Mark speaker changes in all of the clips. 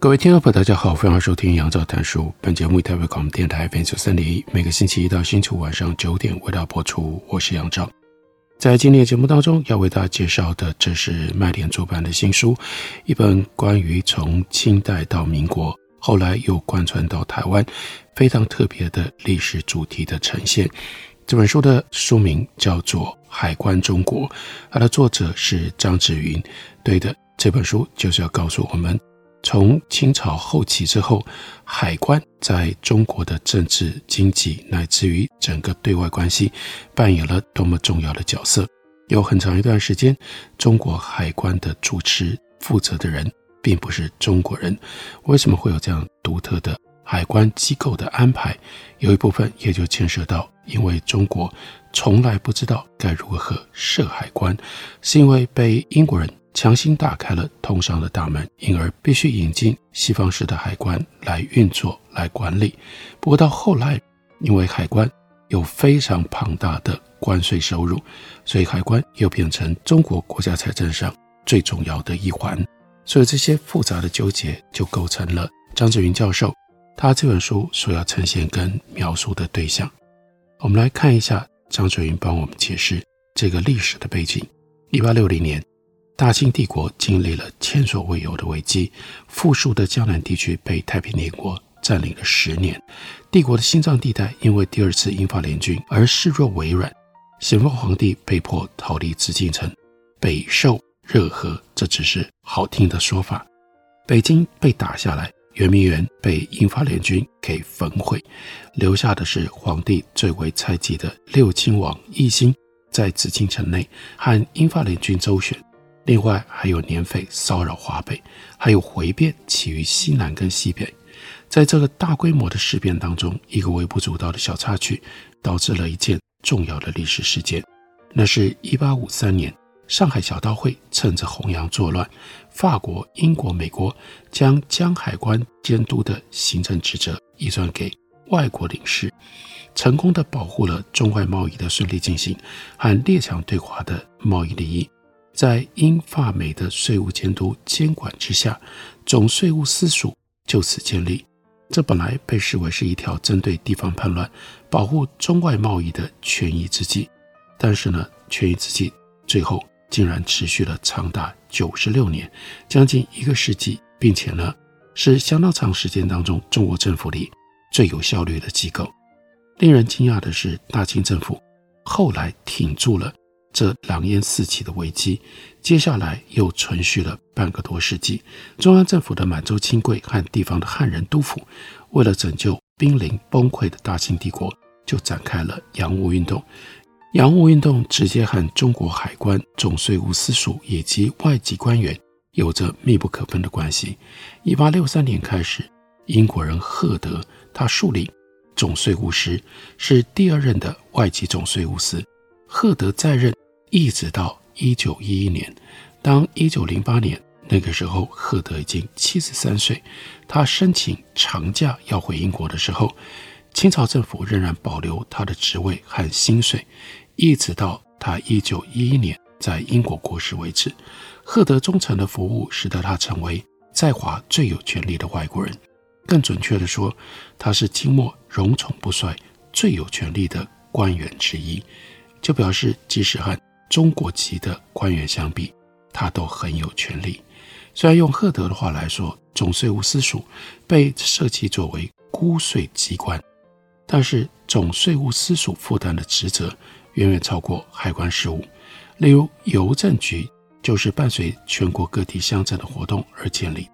Speaker 1: 各位听众朋友，大家好，欢迎收听杨照谈书。本节目以台北广播电台 FM 九三点一，每个星期一到星期五晚上九点为大家播出。我是杨照。在今天的节目当中，要为大家介绍的，这是麦田出版的新书，一本关于从清代到民国，后来又贯穿到台湾，非常特别的历史主题的呈现。这本书的书名叫做《海关中国》，它的作者是张芷云。对的，这本书就是要告诉我们。从清朝后期之后，海关在中国的政治、经济乃至于整个对外关系扮演了多么重要的角色。有很长一段时间，中国海关的主持负责的人并不是中国人。为什么会有这样独特的海关机构的安排？有一部分也就牵涉到，因为中国从来不知道该如何设海关，是因为被英国人。强行打开了通商的大门，因而必须引进西方式的海关来运作、来管理。不过到后来，因为海关有非常庞大的关税收入，所以海关又变成中国国家财政上最重要的一环。所以这些复杂的纠结就构成了张志云教授他这本书所要呈现跟描述的对象。我们来看一下张芷云帮我们解释这个历史的背景：一八六零年。大清帝国经历了前所未有的危机，富庶的江南地区被太平天国占领了十年，帝国的心脏地带因为第二次英法联军而势弱微软，咸丰皇帝被迫逃离紫禁城，北狩热河，这只是好听的说法。北京被打下来，圆明园被英法联军给焚毁，留下的是皇帝最为猜忌的六亲王奕欣在紫禁城内和英法联军周旋。另外还有年匪骚扰华北，还有回变起于西南跟西北，在这个大规模的事变当中，一个微不足道的小插曲，导致了一件重要的历史事件。那是一八五三年，上海小刀会趁着洪阳作乱，法国、英国、美国将江海关监督的行政职责移转给外国领事，成功的保护了中外贸易的顺利进行和列强对华的贸易利益。在英法美的税务监督监管之下，总税务司署就此建立。这本来被视为是一条针对地方叛乱、保护中外贸易的权宜之计，但是呢，权宜之计最后竟然持续了长达九十六年，将近一个世纪，并且呢，是相当长时间当中中国政府里最有效率的机构。令人惊讶的是，大清政府后来挺住了。这狼烟四起的危机，接下来又存续了半个多世纪。中央政府的满洲亲贵和地方的汉人督府，为了拯救濒临崩溃的大清帝国，就展开了洋务运动。洋务运动直接和中国海关、总税务司署以及外籍官员有着密不可分的关系。一八六三年开始，英国人赫德他树立总税务司，是第二任的外籍总税务司。赫德在任。一直到一九一一年，当一九零八年那个时候，赫德已经七十三岁，他申请长假要回英国的时候，清朝政府仍然保留他的职位和薪水，一直到他一九一一年在英国过世为止。赫德忠诚的服务使得他成为在华最有权力的外国人，更准确地说，他是清末荣宠不衰最有权力的官员之一，就表示即使和中国籍的官员相比，他都很有权力。虽然用赫德的话来说，总税务司署被设计作为估税机关，但是总税务司署负担的职责远远超过海关事务。例如，邮政局就是伴随全国各地乡镇的活动而建立，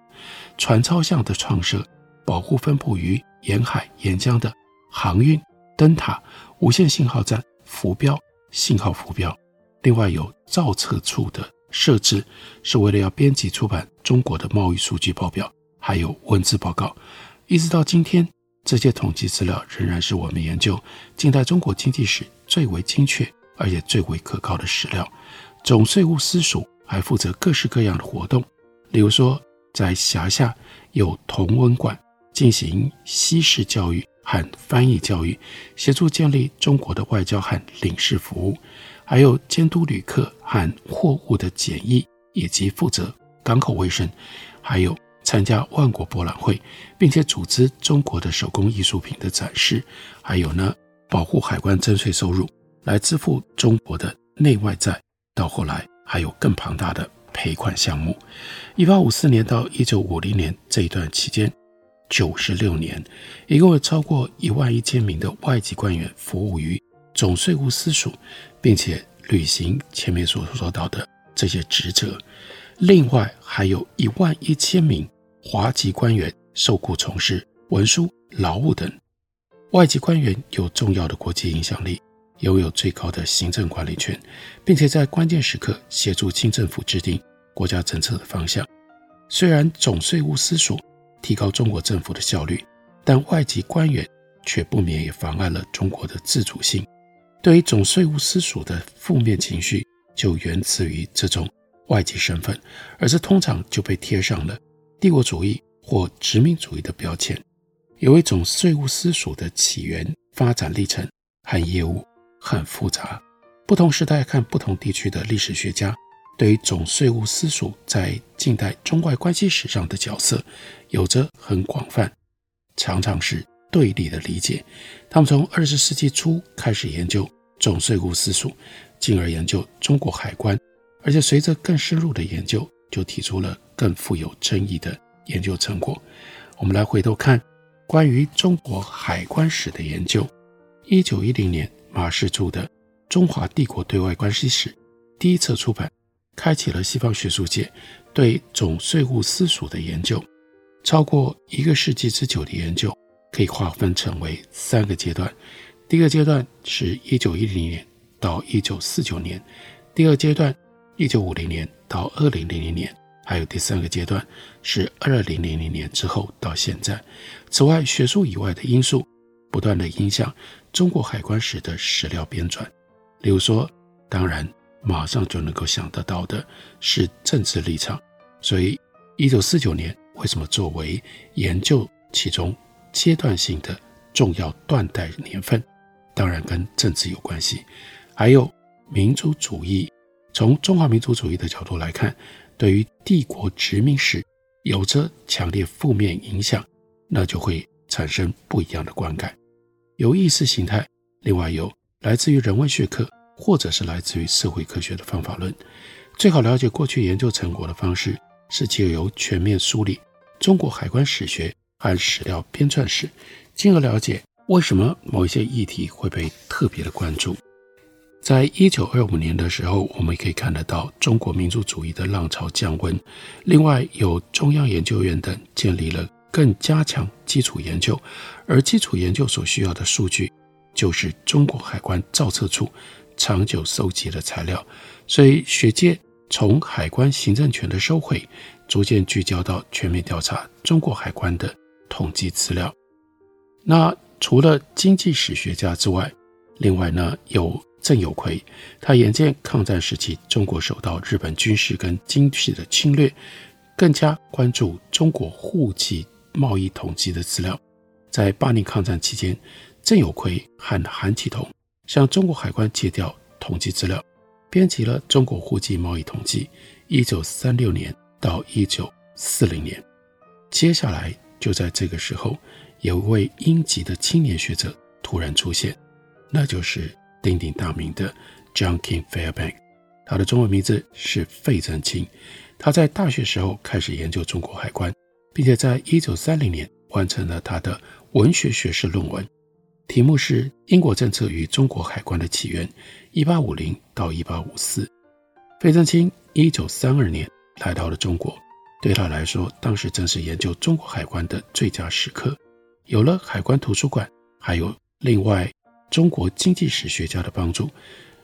Speaker 1: 船钞项的创设，保护分布于沿海沿江的航运灯塔、无线信号站、浮标、信号浮标。另外有造册处的设置是为了要编辑出版中国的贸易数据报表，还有文字报告。一直到今天，这些统计资料仍然是我们研究近代中国经济史最为精确而且最为可靠的史料。总税务司署还负责各式各样的活动，例如说，在辖下有同文馆进行西式教育和翻译教育，协助建立中国的外交和领事服务，还有监督旅客和货物的检疫，以及负责港口卫生，还有参加万国博览会，并且组织中国的手工艺术品的展示，还有呢，保护海关征税收入来支付中国的内外债，到后来还有更庞大的赔款项目。一八五四年到一九五零年这一段期间。九十六年，一共有超过一万一千名的外籍官员服务于总税务司署，并且履行前面所说到的这些职责。另外，还有一万一千名华籍官员受雇从事文书、劳务等。外籍官员有重要的国际影响力，拥有最高的行政管理权，并且在关键时刻协助清政府制定国家政策的方向。虽然总税务司署，提高中国政府的效率，但外籍官员却不免也妨碍了中国的自主性。对于总税务司署的负面情绪，就源自于这种外籍身份，而这通常就被贴上了帝国主义或殖民主义的标签。由于总税务司署的起源、发展历程和业务很复杂，不同时代看不同地区的历史学家。对于总税务司署在近代中外关系史上的角色，有着很广泛、常常是对立的理解。他们从二十世纪初开始研究总税务司署，进而研究中国海关，而且随着更深入的研究，就提出了更富有争议的研究成果。我们来回头看关于中国海关史的研究。一九一零年，马氏着的《中华帝国对外关系史》第一册出版。开启了西方学术界对总税务司署的研究，超过一个世纪之久的研究，可以划分成为三个阶段。第一个阶段是一九一零年到一九四九年，第二阶段一九五零年到二零零零年，还有第三个阶段是二零零零年之后到现在。此外，学术以外的因素不断地影响中国海关史的史料编纂，例如说，当然。马上就能够想得到的是政治立场，所以一九四九年为什么作为研究其中阶段性的重要断代年份？当然跟政治有关系，还有民族主义。从中华民族主义的角度来看，对于帝国殖民史有着强烈负面影响，那就会产生不一样的观感。有意识形态，另外有来自于人文学科。或者是来自于社会科学的方法论，最好了解过去研究成果的方式是借由全面梳理中国海关史学和史料编纂史，进而了解为什么某一些议题会被特别的关注。在一九二五年的时候，我们可以看得到中国民族主义的浪潮降温。另外，有中央研究院等建立了更加强基础研究，而基础研究所需要的数据就是中国海关造册处。长久收集的材料，所以学界从海关行政权的收回，逐渐聚焦到全面调查中国海关的统计资料。那除了经济史学家之外，另外呢有郑有奎，他眼见抗战时期中国受到日本军事跟经济的侵略，更加关注中国户籍贸易统计的资料。在八年抗战期间，郑有奎和韩启同。向中国海关借调统计资料，编辑了《中国户籍贸易统计》，一九三六年到一九四零年。接下来就在这个时候，有一位英籍的青年学者突然出现，那就是鼎鼎大名的 John King Fairbank。他的中文名字是费正清。他在大学时候开始研究中国海关，并且在一九三零年完成了他的文学学士论文。题目是《英国政策与中国海关的起源（一八五零到一八五四）》。费正清一九三二年来到了中国，对他来说，当时正是研究中国海关的最佳时刻。有了海关图书馆，还有另外中国经济史学家的帮助，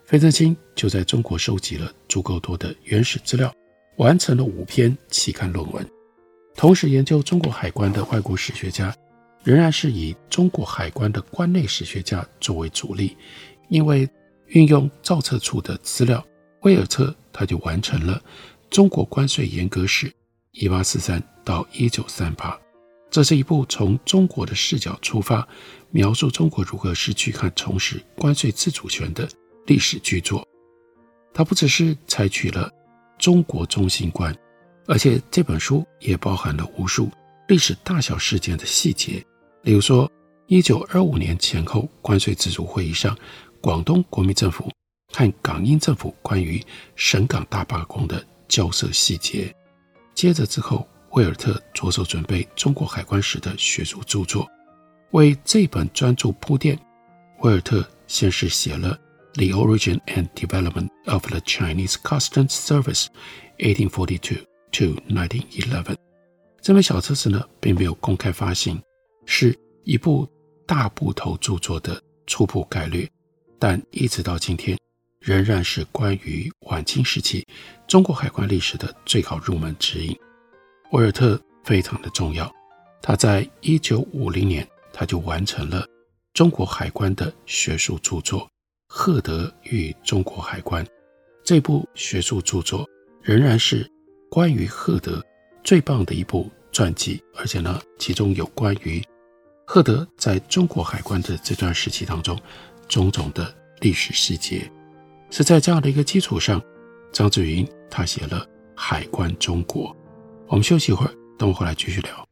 Speaker 1: 费正清就在中国收集了足够多的原始资料，完成了五篇期刊论文。同时，研究中国海关的外国史学家仍然是以中国海关的关内史学家作为主力，因为运用造册处的资料，威尔特他就完成了《中国关税严格史》（一八四三到一九三八）。这是一部从中国的视角出发，描述中国如何失去和重拾关税自主权的历史巨作。他不只是采取了中国中心观，而且这本书也包含了无数历史大小事件的细节。例如说，一九二五年前后关税自主会议上，广东国民政府和港英政府关于省港大罢工的交涉细节。接着之后。威尔特着手准备中国海关史的学术著作，为这本专著铺垫。威尔特先是写了《The Origin and Development of the Chinese Customs Service, 1842 to 1911》这本小册子呢，并没有公开发行，是一部大部头著作的初步概略，但一直到今天，仍然是关于晚清时期中国海关历史的最好入门指引。威尔特非常的重要，他在一九五零年他就完成了中国海关的学术著作《赫德与中国海关》。这部学术著作仍然是关于赫德最棒的一部传记，而且呢，其中有关于赫德在中国海关的这段时期当中种种的历史细节。是在这样的一个基础上，张志云他写了《海关中国》。我们休息一会儿，等我回来继续聊。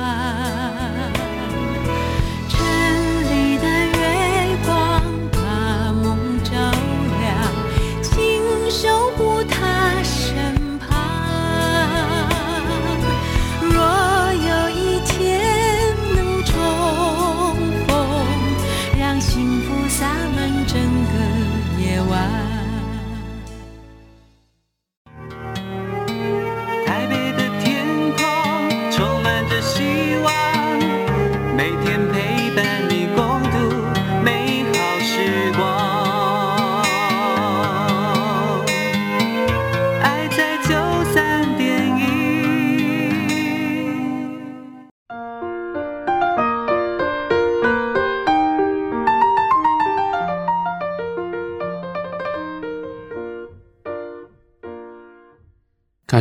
Speaker 2: 每天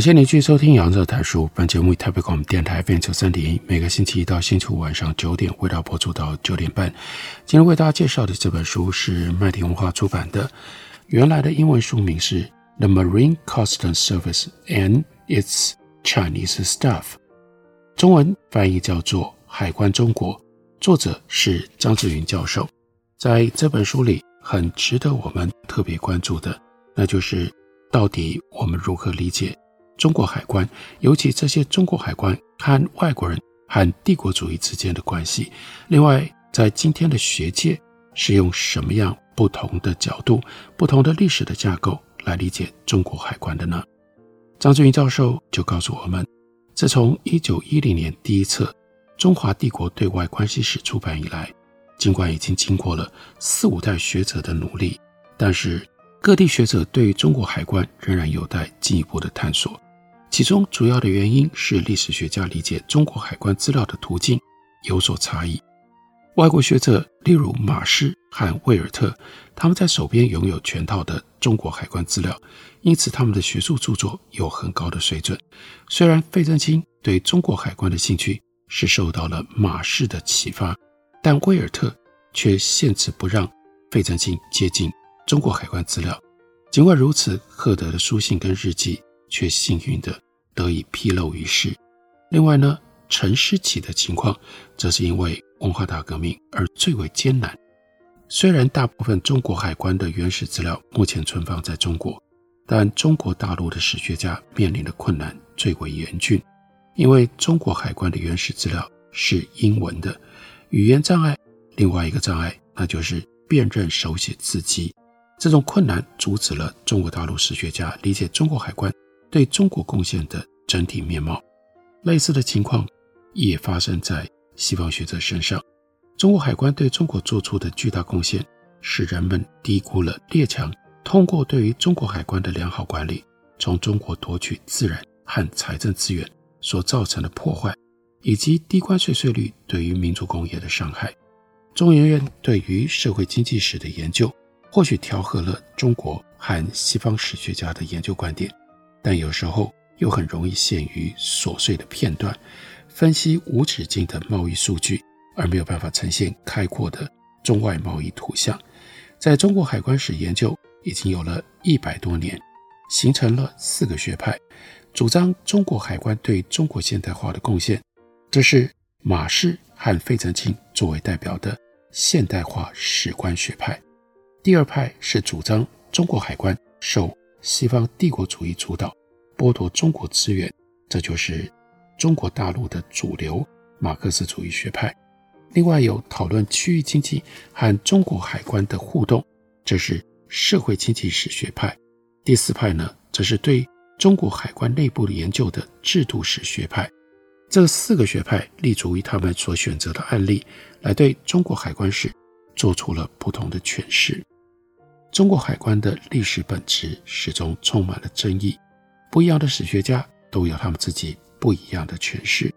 Speaker 2: 感谢您继续收听《杨照谈书》。本节目以台北广播电台 FM 九三点一，每个星期一到星期五晚上九点，为大家播出到九点半。今天为大家介绍的这本书是麦田文化出版的，原来的英文书名是《The Marine Customs Service and Its Chinese Staff》，中文翻译叫做《海关中国》，作者是张志云教授。在这本书里，很值得我们特别关注的，那就是到底我们如何理解。中国海关，尤其这些中国海关和外国人和帝国主义之间的关系。另外，在今天的学界是用什么样不同的角度、不同的历史的架构来理解中国海关的呢？张志云教授就告诉我们，自从一九一零年第一册《中华帝国对外关系史》出版以来，尽管已经经过了四五代学者的努力，但是各地学者对于中国海关仍然有待进一步的探索。其中主要的原因是历史学家理解中国海关资料的途径有所差异。外国学者，例如马氏和威尔特，他们在手边拥有全套的中国海关资料，因此他们的学术著作有很高的水准。虽然费正清对中国海关的兴趣是受到了马氏的启发，但威尔特却限制不让费正清接近中国海关资料。
Speaker 1: 尽管如此，赫德的书信跟日记却幸运地得以披露于世。另外呢，陈师启的情况则是因为文化大革命而最为艰难。虽然大部分中国海关的原始资料目前存放在中国，但中国大陆的史学家面临的困难最为严峻，因为中国海关的原始资料是英文的，语言障碍。另外一个障碍，那就是辨认手写字迹。这种困难阻止了中国大陆史学家理解中国海关对中国贡献的整体面貌。类似的情况也发生在西方学者身上。中国海关对中国做出的巨大贡献，使人们低估了列强通过对于中国海关的良好管理，从中国夺取自然和财政资源所造成的破坏，以及低关税税率对于民族工业的伤害。中研院对于社会经济史的研究，或许调和了中国和西方史学家的研究观点，但有时候又很容易陷于琐碎的片段，分析无止境的贸易数据。而没有办法呈现开阔的中外贸易图像。在中国海关史研究已经有了一百多年，形成了四个学派，主张中国海关对中国现代化的贡献。这是马氏和费正清作为代表的现代化史观学派。第二派是主张中国海关受西方帝国主义主导，剥夺中国资源，这就是中国大陆的主流马克思主义学派。另外有讨论区域经济和中国海关的互动，这是社会经济史学派。第四派呢，则是对中国海关内部的研究的制度史学派。这四个学派立足于他们所选择的案例，来对中国海关史做出了不同的诠释。中国海关的历史本质始终充满了争议，不一样的史学家都有他们自己不一样的诠释。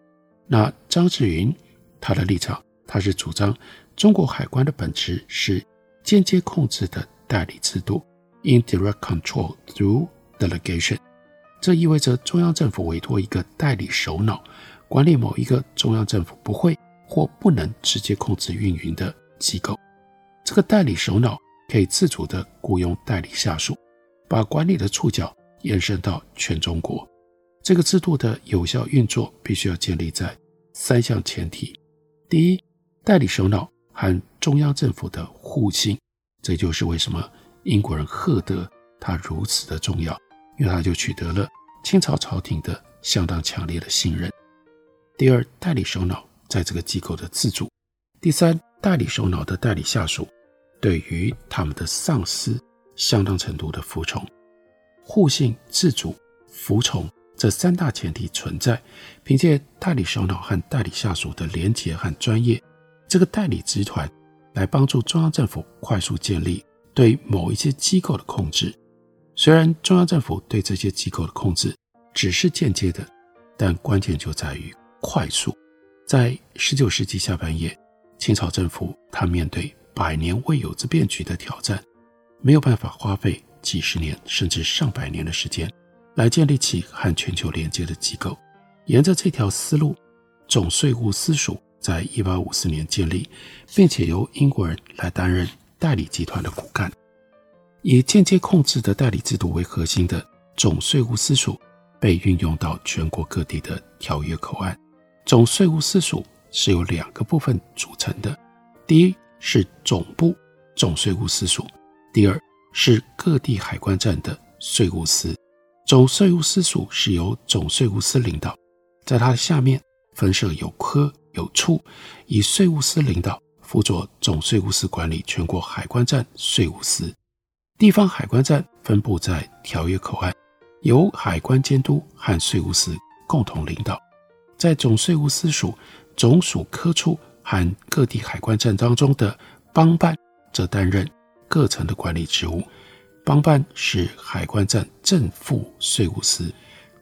Speaker 1: 那张志云他的立场。他是主张中国海关的本质是间接控制的代理制度 （indirect control through delegation）。这意味着中央政府委托一个代理首脑管理某一个中央政府不会或不能直接控制运营的机构。这个代理首脑可以自主地雇佣代理下属，把管理的触角延伸到全中国。这个制度的有效运作必须要建立在三项前提：第一，代理首脑和中央政府的互信，这就是为什么英国人赫德他如此的重要，因为他就取得了清朝朝廷的相当强烈的信任。第二，代理首脑在这个机构的自主；第三，代理首脑的代理下属对于他们的上司相当程度的服从。互信、自主、服从这三大前提存在，凭借代理首脑和代理下属的廉洁和专业。这个代理集团来帮助中央政府快速建立对某一些机构的控制。虽然中央政府对这些机构的控制只是间接的，但关键就在于快速。在十九世纪下半叶，清朝政府它面对百年未有之变局的挑战，没有办法花费几十年甚至上百年的时间来建立起和全球连接的机构。沿着这条思路，总税务司署。在一八五四年建立，并且由英国人来担任代理集团的骨干，以间接控制的代理制度为核心的总税务司署被运用到全国各地的条约口岸。总税务司署是由两个部分组成的：第一是总部总税务司署，第二是各地海关站的税务司。总税务司署是由总税务司领导，在它的下面分设有科。有处以税务司领导，辅佐总税务司管理全国海关站税务司。地方海关站分布在条约口岸，由海关监督和税务司共同领导。在总税务司署总署科处和各地海关站当中的帮办，则担任各层的管理职务。帮办是海关站正副税务司，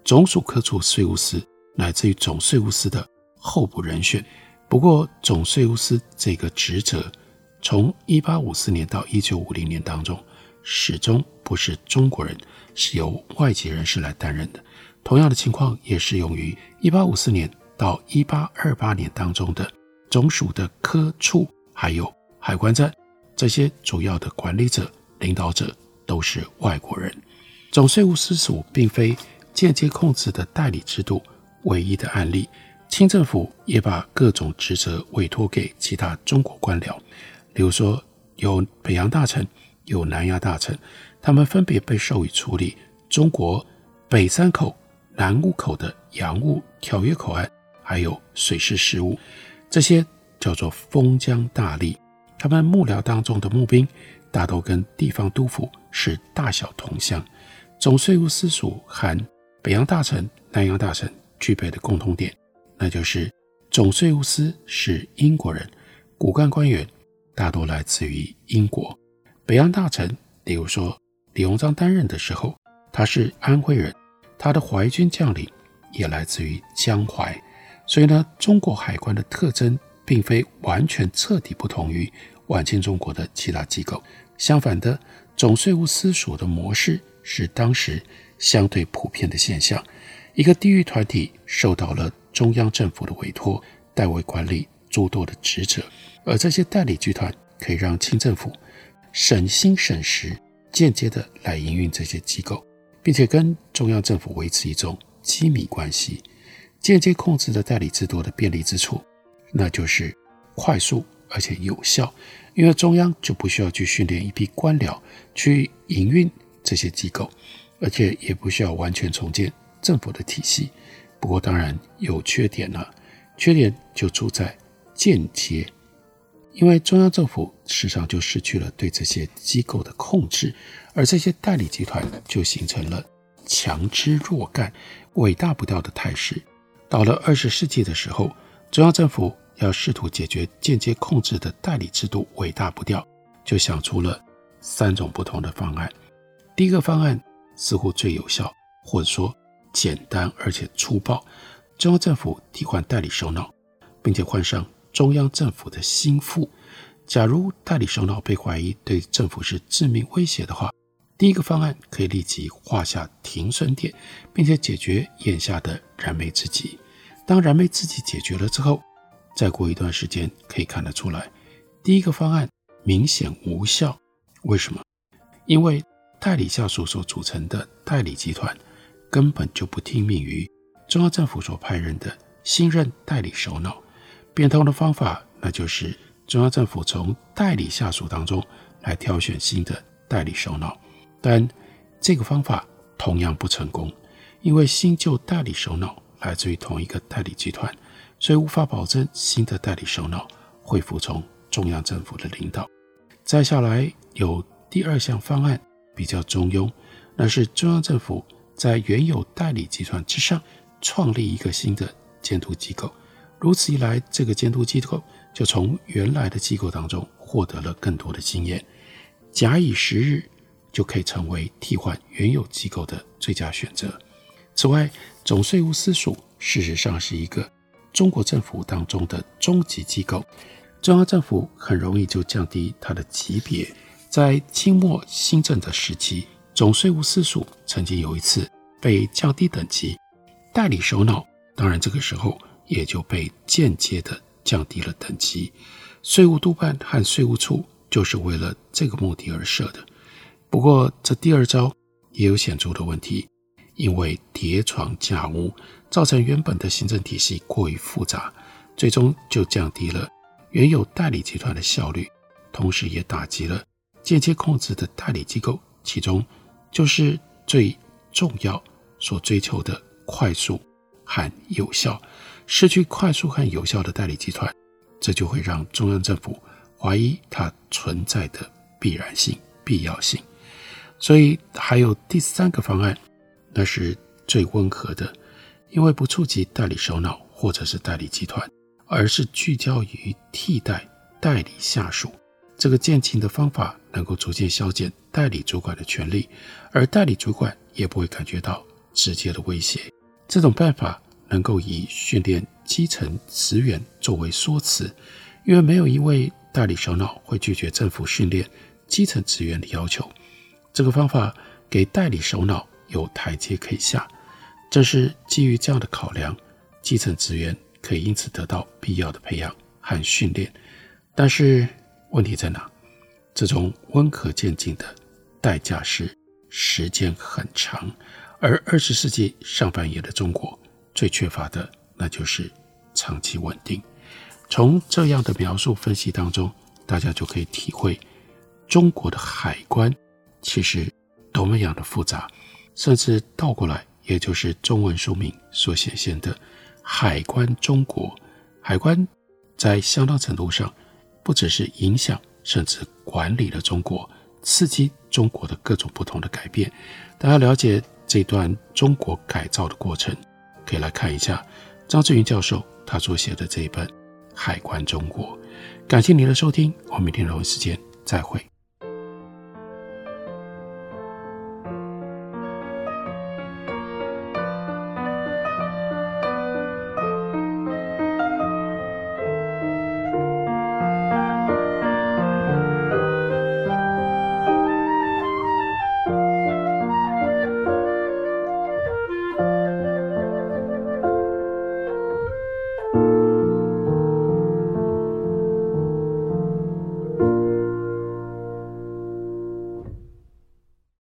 Speaker 1: 总署科处税务司乃至于总税务司的。候补人选。不过，总税务司这个职责，从一八五四年到一九五零年当中，始终不是中国人，是由外籍人士来担任的。同样的情况也适用于一八五四年到一八二八年当中的总署的科处，还有海关站这些主要的管理者、领导者都是外国人。总税务司署并非间接控制的代理制度唯一的案例，清政府也把各种职责委托给其他中国官僚，例如说有北洋大臣，有南洋大臣，他们分别被授予处理中国北三口、南五口的洋务条约口岸，还有水师事务，这些叫做封疆大吏。他们幕僚当中的募兵，大都跟地方督抚是大小同乡。总税务司署含北洋大臣、南洋大臣具备的共同点，那就是总税务司是英国人，骨干官员大多来自于英国。北洋大臣，例如说李鸿章担任的时候，他是安徽人，他的淮军将领也来自于江淮。所以呢，中国海关的特征并非完全彻底不同于晚清中国的其他机构。相反的，总税务司署的模式是当时相对普遍的现象。一个地域团体受到了中央政府的委托，代为管理诸多的职责，而这些代理集团可以让清政府省心省时，间接的来营运这些机构，并且跟中央政府维持一种机密关系。间接控制的代理制度的便利之处，那就是快速而且有效，因为中央就不需要去训练一批官僚去营运这些机构，而且也不需要完全重建政府的体系。不过当然有缺点了，缺点就出在间接，因为中央政府时常就失去了对这些机构的控制，而这些代理集团就形成了强枝弱干、尾大不掉的态势。到了二十世纪的时候，中央政府要试图解决间接控制的代理制度尾大不掉，就想出了三种不同的方案。第一个方案似乎最有效，或者说简单而且粗暴。中央政府替换代理首脑，并且换上中央政府的心腹。假如代理首脑被怀疑对政府是致命威胁的话，第一个方案可以立即画下停损点，并且解决眼下的燃眉之急。当燃眉之急解决了之后，再过一段时间可以看得出来，第一个方案明显无效。为什么？因为代理下属所组成的代理集团根本就不听命于中央政府所派任的新任代理首脑。变通的方法，那就是中央政府从代理下属当中来挑选新的代理首脑。但这个方法同样不成功，因为新旧代理首脑来自于同一个代理集团，所以无法保证新的代理首脑会服从中央政府的领导。再下来有第二项方案比较中庸，那是中央政府在原有代理集团之上创立一个新的监督机构，如此一来，这个监督机构就从原来的机构当中获得了更多的经验，假以时日。就可以成为替换原有机构的最佳选择。此外，总税务司署事实上是一个中国政府当中的中级机构，中央政府很容易就降低它的级别。在清末新政的时期，总税务司署曾经有一次被降低等级，代理首脑当然这个时候也就被间接的降低了等级。税务督办和税务处就是为了这个目的而设的。不过，这第二招也有显著的问题，因为叠床架屋，造成原本的行政体系过于复杂，最终就降低了原有代理集团的效率，同时也打击了间接控制的代理机构，其中就是最重要所追求的快速和有效。失去快速和有效的代理集团，这就会让中央政府怀疑它存在的必然性、必要性。所以还有第三个方案，那是最温和的，因为不触及代理首脑或者是代理集团，而是聚焦于替代代理下属。这个渐进的方法能够逐渐削减代理主管的权力，而代理主管也不会感觉到直接的威胁。这种办法能够以训练基层职员作为说辞，因为没有一位代理首脑会拒绝政府训练基层职员的要求。这个方法给代理首脑有台阶可以下，正是基于这样的考量，基层职员可以因此得到必要的培养和训练。但是问题在哪？这种温和渐进的代价是时间很长，而二十世纪上半叶的中国最缺乏的那就是长期稳定。从这样的描述分析当中，大家就可以体会中国的海关其实多么样的复杂，甚至倒过来，也就是中文书名所显现的海关中国。海关在相当程度上不只是影响，甚至管理了中国。刺激中国的各种不同的改变，大家了解这段中国改造的过程，可以来看一下张志云教授他所写的这一本《海关中国》。感谢您的收听，我们明天同一时间再会。